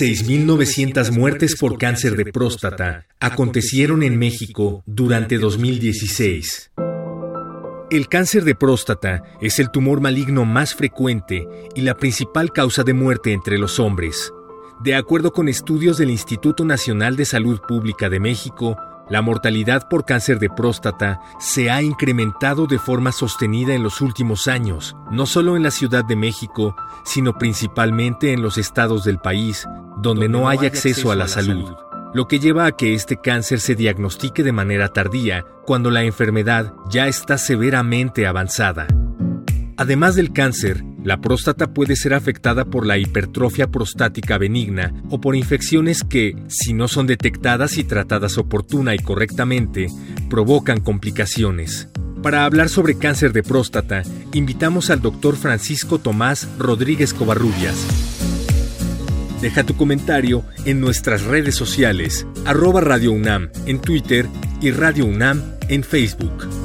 6.900 muertes por cáncer de próstata acontecieron en México durante 2016. El cáncer de próstata es el tumor maligno más frecuente y la principal causa de muerte entre los hombres. De acuerdo con estudios del Instituto Nacional de Salud Pública de México, la mortalidad por cáncer de próstata se ha incrementado de forma sostenida en los últimos años, no solo en la Ciudad de México, sino principalmente en los estados del país, donde no hay acceso a la salud, lo que lleva a que este cáncer se diagnostique de manera tardía cuando la enfermedad ya está severamente avanzada. Además del cáncer, la próstata puede ser afectada por la hipertrofia prostática benigna o por infecciones que, si no son detectadas y tratadas oportuna y correctamente, provocan complicaciones. Para hablar sobre cáncer de próstata, invitamos al doctor Francisco Tomás Rodríguez Covarrubias. Deja tu comentario en nuestras redes sociales, arroba Radio UNAM en Twitter y Radio UNAM en Facebook.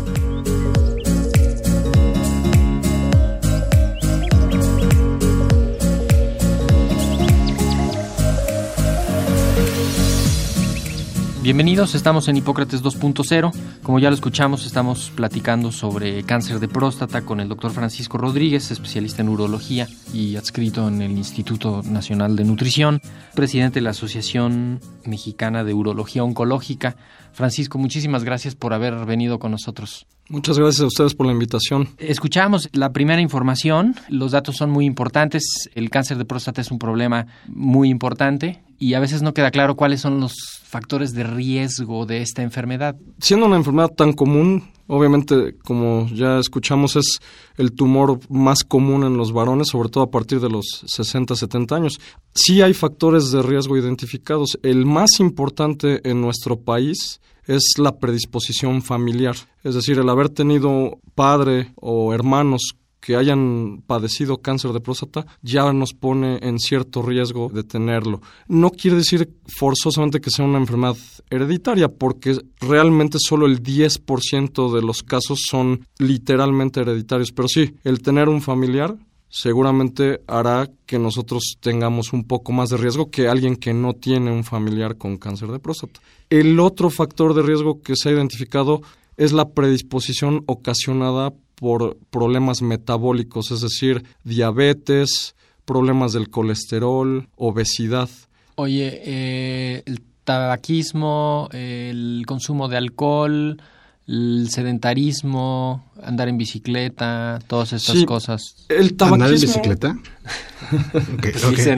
Bienvenidos, estamos en Hipócrates 2.0. Como ya lo escuchamos, estamos platicando sobre cáncer de próstata con el doctor Francisco Rodríguez, especialista en urología y adscrito en el Instituto Nacional de Nutrición, presidente de la Asociación Mexicana de Urología Oncológica. Francisco, muchísimas gracias por haber venido con nosotros. Muchas gracias a ustedes por la invitación. Escuchamos la primera información, los datos son muy importantes, el cáncer de próstata es un problema muy importante y a veces no queda claro cuáles son los factores de riesgo de esta enfermedad. Siendo una enfermedad tan común, obviamente, como ya escuchamos, es el tumor más común en los varones, sobre todo a partir de los 60, 70 años. Sí hay factores de riesgo identificados. El más importante en nuestro país es la predisposición familiar, es decir, el haber tenido padre o hermanos que hayan padecido cáncer de próstata ya nos pone en cierto riesgo de tenerlo. No quiere decir forzosamente que sea una enfermedad hereditaria, porque realmente solo el 10% de los casos son literalmente hereditarios, pero sí, el tener un familiar seguramente hará que nosotros tengamos un poco más de riesgo que alguien que no tiene un familiar con cáncer de próstata. El otro factor de riesgo que se ha identificado es la predisposición ocasionada por problemas metabólicos, es decir, diabetes, problemas del colesterol, obesidad. Oye, eh, el tabaquismo, el consumo de alcohol, el sedentarismo, andar en bicicleta, todas estas cosas. El tabaquismo. ¿Andar en bicicleta?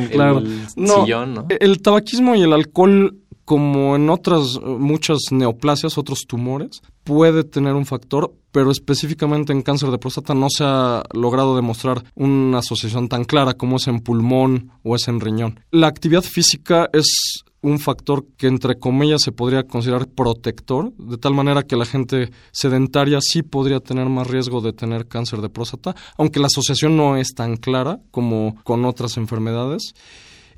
claro. el sillón, ¿no? El tabaquismo y el alcohol, como en otras muchas neoplasias, otros tumores, puede tener un factor, pero específicamente en cáncer de próstata no se ha logrado demostrar una asociación tan clara como es en pulmón o es en riñón. La actividad física es un factor que entre comillas se podría considerar protector, de tal manera que la gente sedentaria sí podría tener más riesgo de tener cáncer de próstata, aunque la asociación no es tan clara como con otras enfermedades.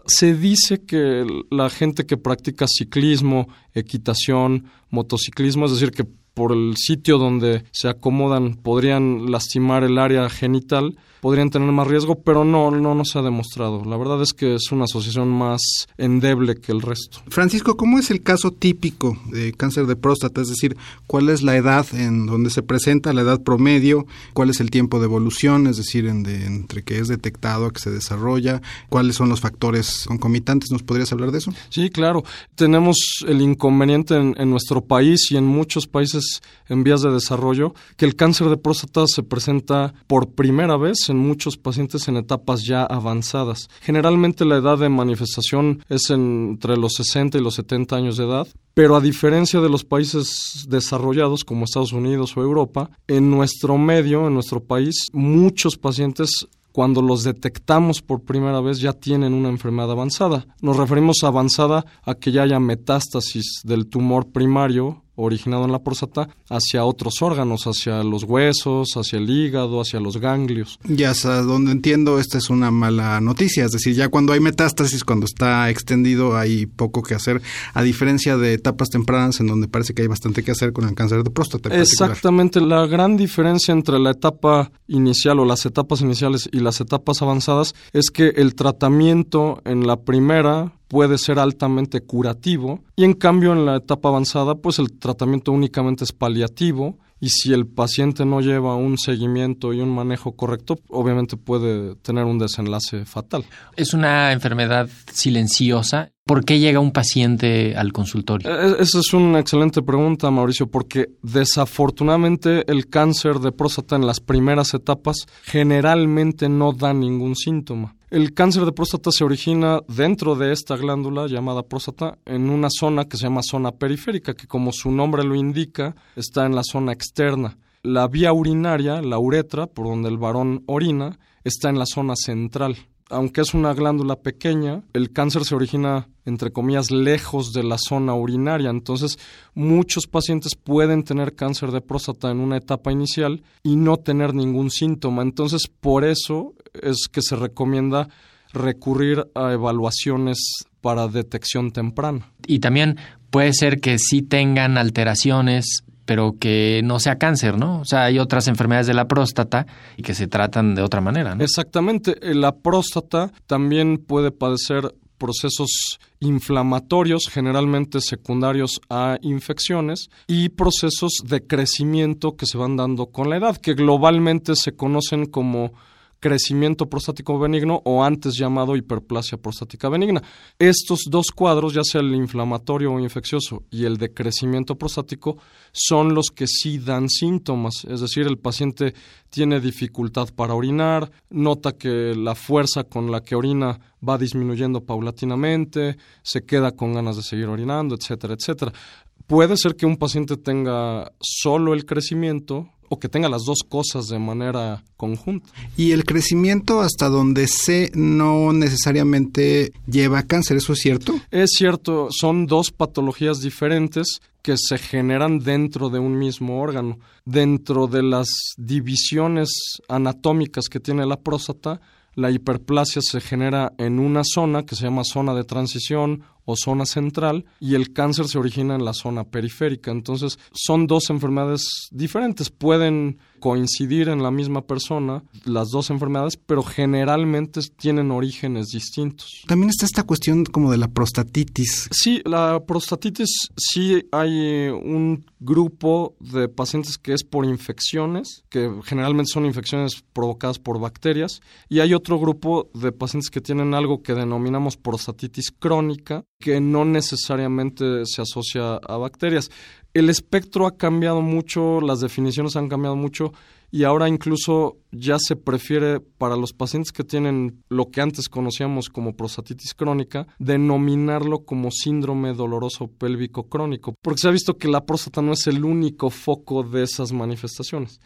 Se dice que la gente que practica ciclismo, equitación, motociclismo, es decir, que por el sitio donde se acomodan podrían lastimar el área genital, podrían tener más riesgo, pero no, no, no se ha demostrado. La verdad es que es una asociación más endeble que el resto. Francisco, ¿cómo es el caso típico de cáncer de próstata? Es decir, ¿cuál es la edad en donde se presenta, la edad promedio? ¿Cuál es el tiempo de evolución? Es decir, entre que es detectado a que se desarrolla. ¿Cuáles son los factores concomitantes? ¿Nos podrías hablar de eso? Sí, claro. Tenemos el inconveniente en, en nuestro país y en muchos países en vías de desarrollo que el cáncer de próstata se presenta por primera vez en muchos pacientes en etapas ya avanzadas. Generalmente la edad de manifestación es entre los 60 y los 70 años de edad, pero a diferencia de los países desarrollados como Estados Unidos o Europa, en nuestro medio, en nuestro país, muchos pacientes cuando los detectamos por primera vez ya tienen una enfermedad avanzada. Nos referimos a avanzada a que ya haya metástasis del tumor primario originado en la próstata hacia otros órganos, hacia los huesos, hacia el hígado, hacia los ganglios. Ya hasta donde entiendo, esta es una mala noticia, es decir, ya cuando hay metástasis, cuando está extendido, hay poco que hacer, a diferencia de etapas tempranas en donde parece que hay bastante que hacer con el cáncer de próstata. Exactamente, la gran diferencia entre la etapa inicial o las etapas iniciales y las etapas avanzadas es que el tratamiento en la primera puede ser altamente curativo y en cambio en la etapa avanzada pues el tratamiento únicamente es paliativo y si el paciente no lleva un seguimiento y un manejo correcto, obviamente puede tener un desenlace fatal. Es una enfermedad silenciosa. ¿Por qué llega un paciente al consultorio? E-, e-, esa es una excelente pregunta, Mauricio, porque desafortunadamente el cáncer de próstata en las primeras etapas generalmente no da ningún síntoma. El cáncer de próstata se origina dentro de esta glándula llamada próstata en una zona que se llama zona periférica, que como su nombre lo indica, está en la zona externa. La vía urinaria, la uretra, por donde el varón orina, está en la zona central. Aunque es una glándula pequeña, el cáncer se origina, entre comillas, lejos de la zona urinaria. Entonces, muchos pacientes pueden tener cáncer de próstata en una etapa inicial y no tener ningún síntoma. Entonces, por eso es que se recomienda recurrir a evaluaciones para detección temprana. Y también puede ser que sí tengan alteraciones, pero que no sea cáncer, ¿no? O sea, hay otras enfermedades de la próstata y que se tratan de otra manera, ¿no? Exactamente. La próstata también puede padecer procesos inflamatorios, generalmente secundarios a infecciones, y procesos de crecimiento que se van dando con la edad, que globalmente se conocen como crecimiento prostático benigno o antes llamado hiperplasia prostática benigna. Estos dos cuadros, ya sea el inflamatorio o infeccioso y el de crecimiento prostático, son los que sí dan síntomas, es decir, el paciente tiene dificultad para orinar, nota que la fuerza con la que orina va disminuyendo paulatinamente, se queda con ganas de seguir orinando, etcétera, etcétera. Puede ser que un paciente tenga solo el crecimiento o que tenga las dos cosas de manera conjunta. Y el crecimiento hasta donde sé no necesariamente lleva a cáncer, ¿eso es cierto? Es cierto, son dos patologías diferentes que se generan dentro de un mismo órgano. Dentro de las divisiones anatómicas que tiene la próstata, la hiperplasia se genera en una zona que se llama zona de transición o zona central y el cáncer se origina en la zona periférica. Entonces, son dos enfermedades diferentes. Pueden coincidir en la misma persona las dos enfermedades, pero generalmente tienen orígenes distintos. También está esta cuestión como de la prostatitis. Sí, la prostatitis sí hay un grupo de pacientes que es por infecciones, que generalmente son infecciones provocadas por bacterias, y hay otro grupo de pacientes que tienen algo que denominamos prostatitis crónica, que no necesariamente se asocia a bacterias. El espectro ha cambiado mucho, las definiciones han cambiado mucho y ahora incluso ya se prefiere para los pacientes que tienen lo que antes conocíamos como prostatitis crónica, denominarlo como síndrome doloroso pélvico crónico, porque se ha visto que la próstata no es el único foco de esas manifestaciones.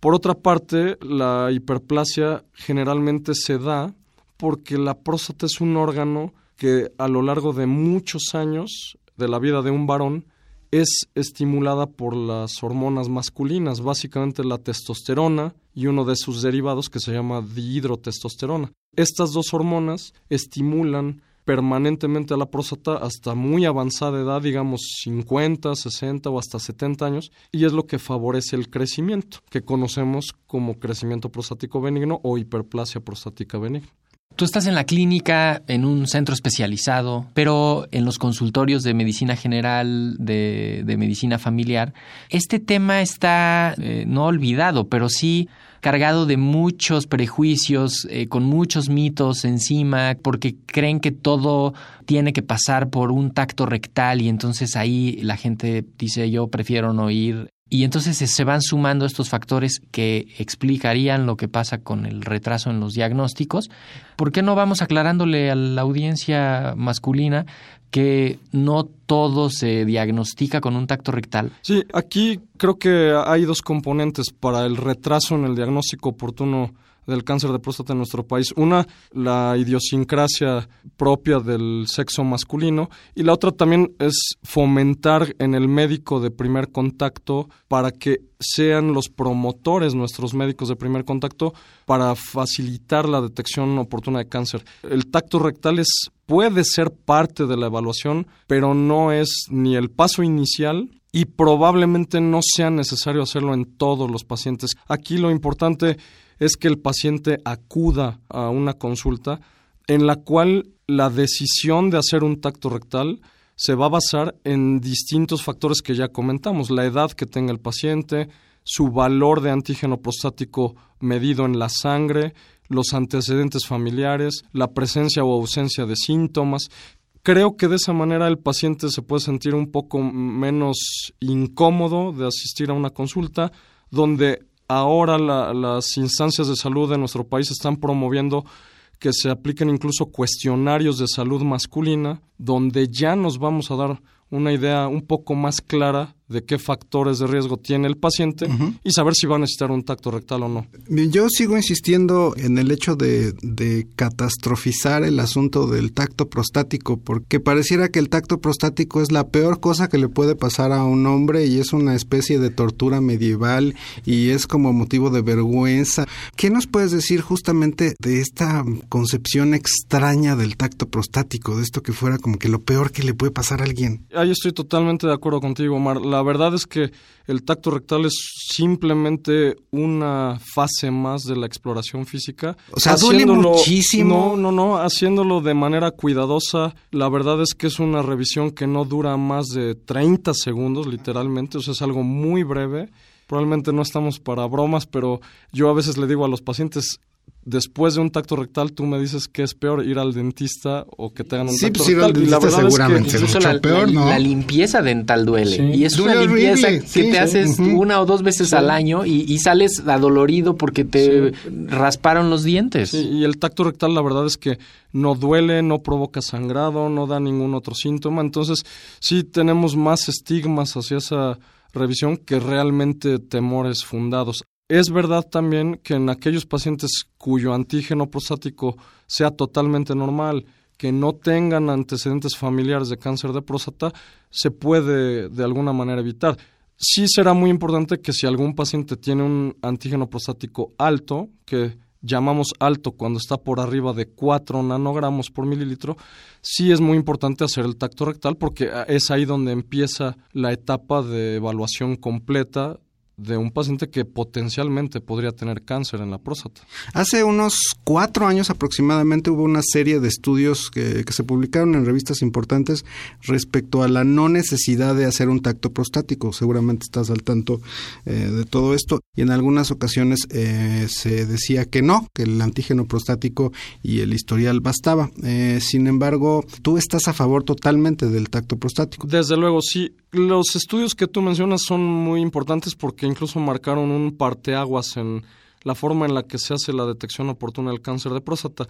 Por otra parte, la hiperplasia generalmente se da porque la próstata es un órgano que a lo largo de muchos años de la vida de un varón es estimulada por las hormonas masculinas, básicamente la testosterona y uno de sus derivados que se llama dihidrotestosterona. Estas dos hormonas estimulan permanentemente a la próstata hasta muy avanzada edad, digamos 50, 60 o hasta 70 años, y es lo que favorece el crecimiento, que conocemos como crecimiento prostático benigno o hiperplasia prostática benigna. Tú estás en la clínica, en un centro especializado, pero en los consultorios de medicina general, de, medicina familiar, este tema está eh, no olvidado, pero sí cargado de muchos prejuicios, eh, con muchos mitos encima, porque creen que todo tiene que pasar por un tacto rectal y entonces ahí la gente dice yo prefiero no ir y entonces se van sumando estos factores que explicarían lo que pasa con el retraso en los diagnósticos. ¿Por qué no vamos aclarándole a la audiencia masculina que no todo se diagnostica con un tacto rectal? Sí, aquí creo que hay dos componentes para el retraso en el diagnóstico oportuno del cáncer de próstata en nuestro país. Una, la idiosincrasia propia del sexo masculino y la otra también es fomentar en el médico de primer contacto para que sean los promotores nuestros médicos de primer contacto para facilitar la detección oportuna de cáncer. El tacto rectal es puede ser parte de la evaluación, pero no es ni el paso inicial y probablemente no sea necesario hacerlo en todos los pacientes. Aquí lo importante es que el paciente acuda a una consulta en la cual la decisión de hacer un tacto rectal se va a basar en distintos factores que ya comentamos, la edad que tenga el paciente, su valor de antígeno prostático medido en la sangre, los antecedentes familiares, la presencia o ausencia de síntomas. Creo que de esa manera el paciente se puede sentir un poco menos incómodo de asistir a una consulta, donde ahora las instancias de salud de nuestro país están promoviendo que se apliquen incluso cuestionarios de salud masculina, donde ya nos vamos a dar una idea un poco más clara de qué factores de riesgo tiene el paciente y saber si va a necesitar un tacto rectal o no. Yo sigo insistiendo en el hecho de, de, catastrofizar el asunto del tacto prostático, porque pareciera que el tacto prostático es la peor cosa que le puede pasar a un hombre y es una especie de tortura medieval y es como motivo de vergüenza. ¿Qué nos puedes decir justamente de esta concepción extraña del tacto prostático, de esto que fuera como que lo peor que le puede pasar a alguien? Ahí estoy totalmente de acuerdo contigo, Omar la verdad es que el tacto rectal es simplemente una fase más de la exploración física. O sea, duele muchísimo. No, no, no, haciéndolo de manera cuidadosa. La verdad es que es una revisión que no dura más de 30 segundos, literalmente. O sea, es algo muy breve. Probablemente no estamos para bromas, pero yo a veces le digo a los pacientes, después de un tacto rectal, tú me dices que es peor ir al dentista o que te hagan un sí, tacto pues ir al rectal. Y la dentista verdad seguramente es que es la, peor, la- ¿no? la limpieza dental duele. Sí. Y es una limpieza horrible, que sí, te sí, haces una o dos veces al año y, y sales adolorido porque te rasparon los dientes. Sí, y el tacto rectal la verdad es que no duele, no provoca sangrado, no da ningún otro síntoma. Entonces, sí tenemos más estigmas hacia esa revisión que realmente temores fundados. Es verdad también que en aquellos pacientes cuyo antígeno prostático sea totalmente normal, que no tengan antecedentes familiares de cáncer de próstata, se puede de alguna manera evitar. Sí será muy importante que si algún paciente tiene un antígeno prostático alto, que llamamos alto cuando está por arriba de 4 nanogramos por mililitro, sí es muy importante hacer el tacto rectal porque es ahí donde empieza la etapa de evaluación completa de un paciente que potencialmente podría tener cáncer en la próstata. Hace unos cuatro años aproximadamente hubo una serie de estudios que, que se publicaron en revistas importantes respecto a la no necesidad de hacer un tacto prostático. Seguramente estás al tanto eh, de todo esto. Y en algunas ocasiones eh, se decía que no, que el antígeno prostático y el historial bastaba. Eh, sin embargo, tú estás a favor totalmente del tacto prostático. Desde luego, sí. Los estudios que tú mencionas son muy importantes porque incluso marcaron un parteaguas en la forma en la que se hace la detección oportuna del cáncer de próstata.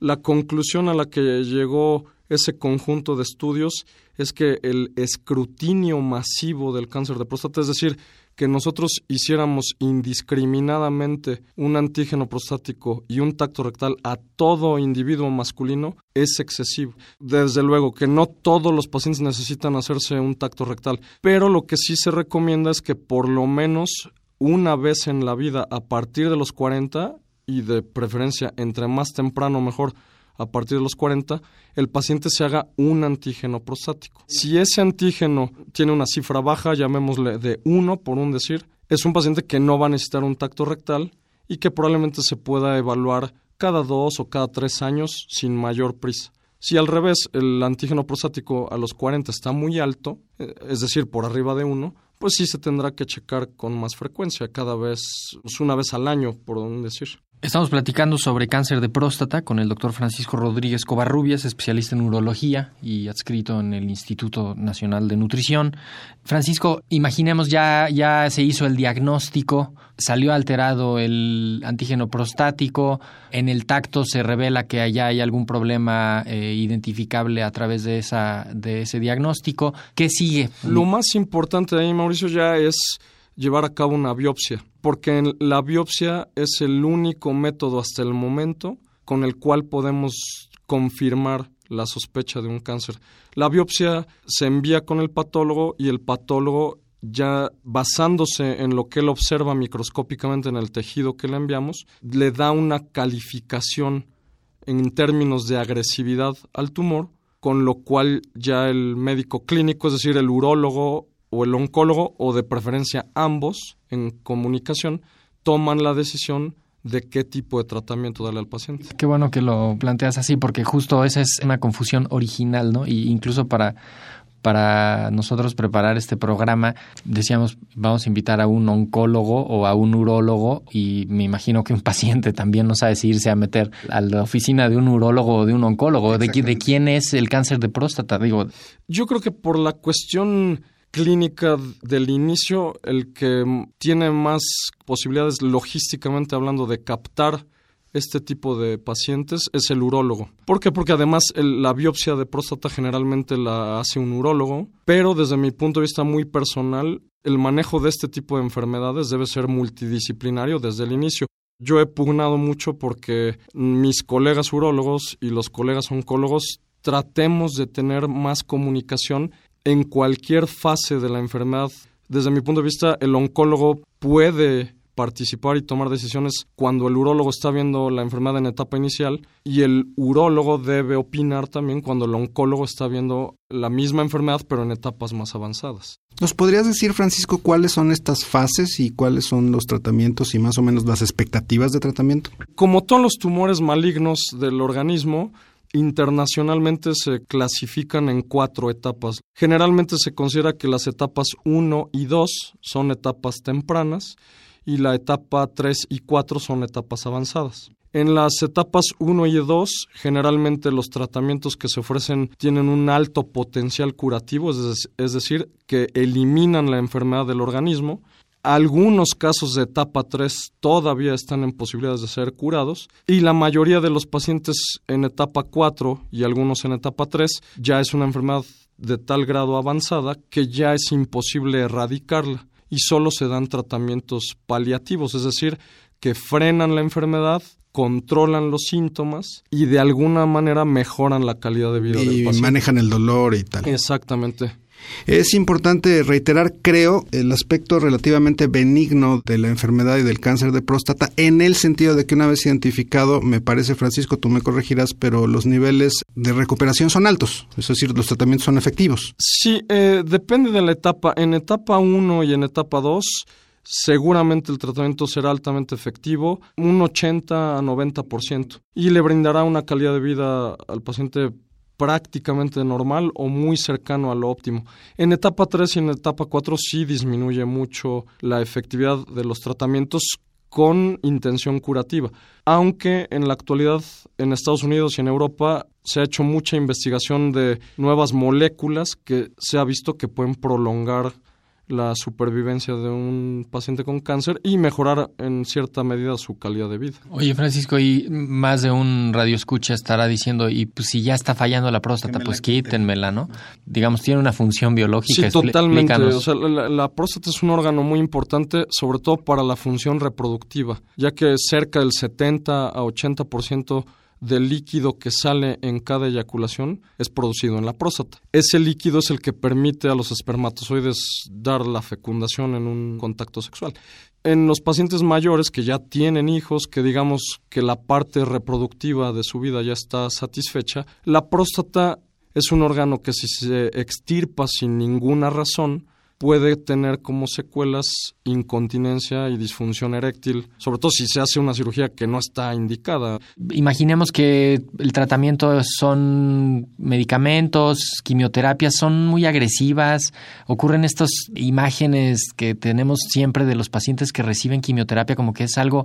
La conclusión a la que llegó ese conjunto de estudios es que el escrutinio masivo del cáncer de próstata, es decir, que nosotros hiciéramos indiscriminadamente un antígeno prostático y un tacto rectal a todo individuo masculino es excesivo. Desde luego que no todos los pacientes necesitan hacerse un tacto rectal, pero lo que sí se recomienda es que por lo menos una vez en la vida a partir de los 40 y de preferencia entre más temprano mejor a partir de los 40, el paciente se haga un antígeno prostático. Si ese antígeno tiene una cifra baja, llamémosle de 1 por un decir, es un paciente que no va a necesitar un tacto rectal y que probablemente se pueda evaluar cada dos o cada tres años sin mayor prisa. Si al revés el antígeno prostático a los 40 está muy alto, eh, es decir, por arriba de 1, pues sí se tendrá que checar con más frecuencia, cada vez, pues una vez al año, por un decir. Estamos platicando sobre cáncer de próstata con el doctor Francisco Rodríguez Covarrubias, especialista en urología y adscrito en el Instituto Nacional de Nutrición. Francisco, imaginemos ya, ya se hizo el diagnóstico, salió alterado el antígeno prostático, en el tacto se revela que allá hay algún problema eh, identificable a través de, esa, de ese diagnóstico. ¿Qué sigue? Lo más importante ahí, Mauricio, ya es llevar a cabo una biopsia, porque la biopsia es el único método hasta el momento con el cual podemos confirmar la sospecha de un cáncer. La biopsia se envía con el patólogo y el patólogo ya basándose en lo que él observa microscópicamente en el tejido que le enviamos, le da una calificación en términos de agresividad al tumor, con lo cual ya el médico clínico, es decir, el urólogo o el oncólogo, o de preferencia ambos en comunicación, toman la decisión de qué tipo de tratamiento darle al paciente. Qué bueno que lo planteas así, porque justo esa es una confusión original, ¿no? Y incluso para para nosotros preparar este programa, decíamos, vamos a invitar a un oncólogo o a un urólogo y me imagino que un paciente también no sabe si irse a meter a la oficina de un urólogo o de un oncólogo. ¿De, de quién es el cáncer de próstata? Digo, yo creo que por la cuestión clínica del inicio, el que tiene más posibilidades logísticamente hablando de captar este tipo de pacientes es el urólogo. ¿Por qué? Porque además la biopsia de próstata generalmente la hace un urólogo, pero desde mi punto de vista muy personal, el manejo de este tipo de enfermedades debe ser multidisciplinario desde el inicio. Yo he pugnado mucho porque mis colegas urólogos y los colegas oncólogos tratemos de tener más comunicación en cualquier fase de la enfermedad. Desde mi punto de vista, el oncólogo puede participar y tomar decisiones cuando el urólogo está viendo la enfermedad en etapa inicial y el urólogo debe opinar también cuando el oncólogo está viendo la misma enfermedad pero en etapas más avanzadas. ¿Nos podrías decir, Francisco, cuáles son estas fases y cuáles son los tratamientos y más o menos las expectativas de tratamiento? Como todos los tumores malignos del organismo, internacionalmente se clasifican en cuatro etapas. Generalmente se considera que las etapas 1 y 2 son etapas tempranas y la etapa 3 y 4 son etapas avanzadas. En las etapas 1 y 2, generalmente los tratamientos que se ofrecen tienen un alto potencial curativo, es, decir, que eliminan la enfermedad del organismo. Algunos casos de etapa 3 todavía están en posibilidades de ser curados y la mayoría de los pacientes en etapa 4 y algunos en etapa 3 ya es una enfermedad de tal grado avanzada que ya es imposible erradicarla y solo se dan tratamientos paliativos, es decir, que frenan la enfermedad, controlan los síntomas y de alguna manera mejoran la calidad de vida y del paciente. manejan el dolor y tal. Exactamente. Es importante reiterar, creo, el aspecto relativamente benigno de la enfermedad y del cáncer de próstata en el sentido de que una vez identificado, me parece, Francisco, tú me corregirás, pero los niveles de recuperación son altos, es decir, los tratamientos son efectivos. Sí, eh, depende de la etapa. En etapa 1 y en etapa 2 seguramente el tratamiento será altamente efectivo, un 80 a 90%, y le brindará una calidad de vida al paciente prácticamente normal o muy cercano a lo óptimo. En etapa 3 y en etapa 4 sí disminuye mucho la efectividad de los tratamientos con intención curativa, aunque en la actualidad en Estados Unidos y en Europa se ha hecho mucha investigación de nuevas moléculas que se ha visto que pueden prolongar la supervivencia de un paciente con cáncer y mejorar en cierta medida su calidad de vida. Oye, Francisco, y más de un radio escucha estará diciendo, y pues si ya está fallando la próstata, pues quítenmela, ¿no? Digamos, tiene una función biológica. Sí, totalmente. O sea, la, la, próstata es un órgano muy importante, sobre todo para la función reproductiva, ya que cerca del 70 a 80% del líquido que sale en cada eyaculación es producido en la próstata. Ese líquido es el que permite a los espermatozoides dar la fecundación en un contacto sexual. En los pacientes mayores que ya tienen hijos, que digamos que la parte reproductiva de su vida ya está satisfecha, la próstata es un órgano que si se extirpa sin ninguna razón, puede tener como secuelas incontinencia y disfunción eréctil, sobre todo si se hace una cirugía que no está indicada. Imaginemos que el tratamiento son medicamentos, quimioterapias, son muy agresivas, ocurren estas imágenes que tenemos siempre de los pacientes que reciben quimioterapia como que es algo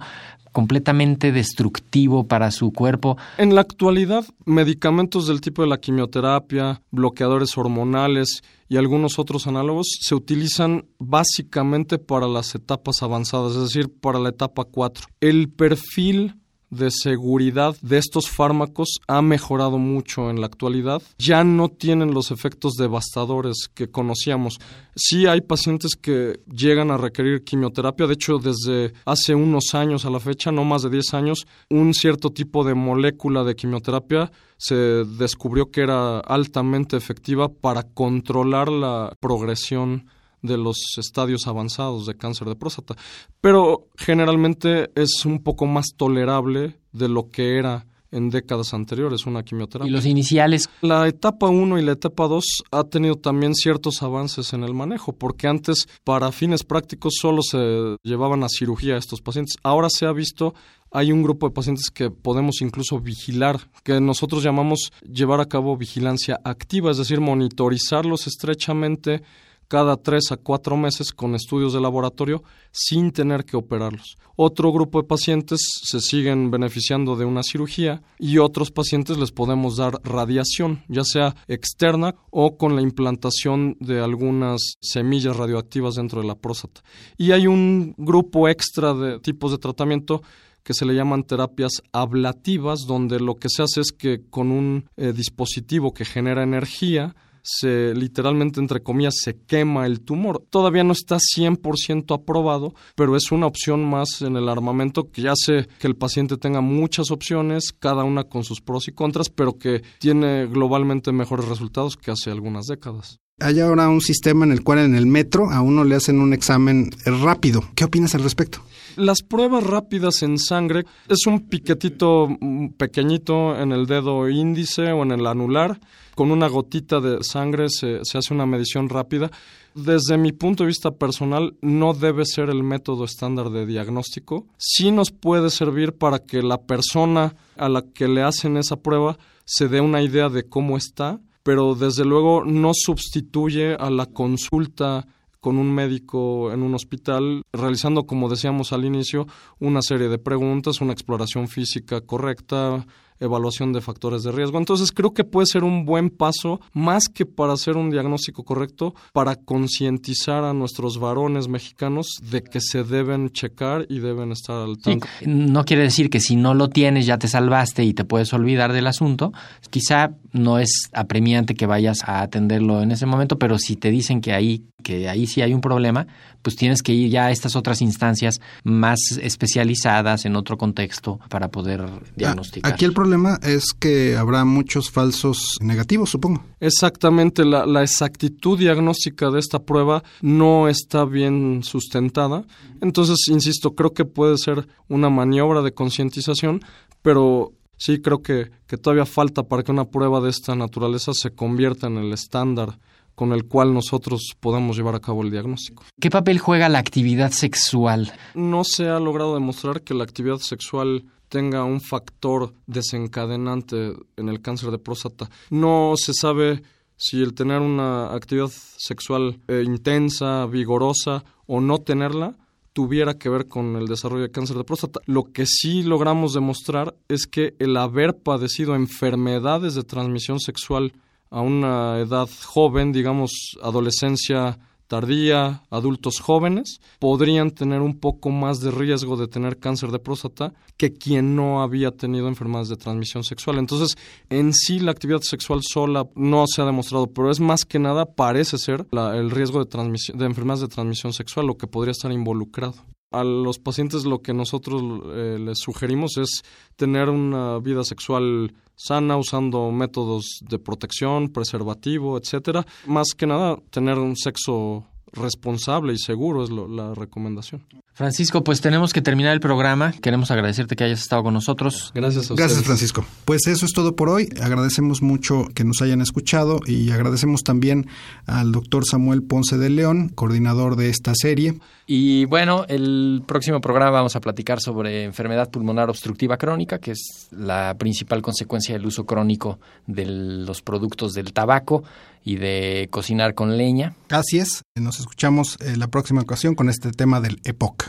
completamente destructivo para su cuerpo. En la actualidad, medicamentos del tipo de la quimioterapia, bloqueadores hormonales y algunos otros análogos se utilizan básicamente para las etapas avanzadas, es decir, para la etapa 4. El perfil de seguridad de estos fármacos ha mejorado mucho en la actualidad. Ya no tienen los efectos devastadores que conocíamos. Sí hay pacientes que llegan a requerir quimioterapia. De hecho, desde hace unos años a la fecha, no más de 10 años, un cierto tipo de molécula de quimioterapia se descubrió que era altamente efectiva para controlar la progresión de los estadios avanzados de cáncer de próstata, pero generalmente es un poco más tolerable de lo que era en décadas anteriores una quimioterapia. ¿Y los iniciales? La etapa 1 y la etapa 2 ha tenido también ciertos avances en el manejo, porque antes para fines prácticos solo se llevaban a cirugía a estos pacientes. Ahora se ha visto hay un grupo de pacientes que podemos incluso vigilar, que nosotros llamamos llevar a cabo vigilancia activa, es decir, monitorizarlos estrechamente cada tres a cuatro meses con estudios de laboratorio sin tener que operarlos. Otro grupo de pacientes se siguen beneficiando de una cirugía y otros pacientes les podemos dar radiación, ya sea externa o con la implantación de algunas semillas radioactivas dentro de la próstata. Y hay un grupo extra de tipos de tratamiento que se le llaman terapias ablativas, donde lo que se hace es que con un eh, dispositivo que genera energía, se literalmente entre comillas se quema el tumor. Todavía no está 100% aprobado, pero es una opción más en el armamento que ya hace que el paciente tenga muchas opciones, cada una con sus pros y contras, pero que tiene globalmente mejores resultados que hace algunas décadas. Hay ahora un sistema en el cual en el metro a uno le hacen un examen rápido. ¿Qué opinas al respecto? Las pruebas rápidas en sangre es un piquetito mm, pequeñito en el dedo índice o en el anular. Con una gotita de sangre se, se hace una medición rápida. Desde mi punto de vista personal, no debe ser el método estándar de diagnóstico. Sí nos puede servir para que la persona a la que le hacen esa prueba se dé una idea de cómo está, pero desde luego no sustituye a la consulta con un médico en un hospital, realizando, como decíamos al inicio, una serie de preguntas, una exploración física correcta, evaluación de factores de riesgo. Entonces creo que puede ser un buen paso, más que para hacer un diagnóstico correcto, para concientizar a nuestros varones mexicanos de que se deben checar y deben estar al tanto. no quiere decir que si no lo tienes ya te salvaste y te puedes olvidar del asunto. Quizá no es apremiante que vayas a atenderlo en ese momento, pero si te dicen que ahí, que ahí sí hay un problema, pues tienes que ir ya a estas otras instancias más especializadas en otro contexto para poder ah, diagnosticar. Aquí el problema es que habrá muchos falsos negativos, supongo. Exactamente, la, la exactitud diagnóstica de esta prueba no está bien sustentada. Entonces, insisto, creo que puede ser una maniobra de concientización, pero sí creo que, que todavía falta para que una prueba de esta naturaleza se convierta en el estándar con el cual nosotros podemos llevar a cabo el diagnóstico. ¿Qué papel juega la actividad sexual? No se ha logrado demostrar que la actividad sexual tenga un factor desencadenante en el cáncer de próstata. No se sabe si el tener una actividad sexual eh, intensa, vigorosa o no tenerla tuviera que ver con el desarrollo de cáncer de próstata. Lo que sí logramos demostrar es que el haber padecido enfermedades de transmisión sexual a una edad joven, digamos adolescencia tardía, adultos jóvenes, podrían tener un poco más de riesgo de tener cáncer de próstata que quien no había tenido enfermedades de transmisión sexual. Entonces, en sí la actividad sexual sola no se ha demostrado, pero es más que nada parece ser el riesgo de, de enfermedades de transmisión sexual lo que podría estar involucrado. A los pacientes lo que nosotros eh, les sugerimos es tener una vida sexual sana usando métodos de protección, preservativo, etcétera. Más que nada tener un sexo responsable y seguro es la recomendación. Francisco, pues tenemos que terminar el programa. Queremos agradecerte que hayas estado con nosotros. Gracias a Gracias, Francisco. Pues eso es todo por hoy. Agradecemos mucho que nos hayan escuchado y agradecemos también al doctor Samuel Ponce de León, coordinador de esta serie. Y bueno, el próximo programa vamos a platicar sobre enfermedad pulmonar obstructiva crónica, que es la principal consecuencia del uso crónico de los productos del tabaco y de cocinar con leña. Así es. Nos escuchamos en eh, la próxima ocasión con este tema del EPOC.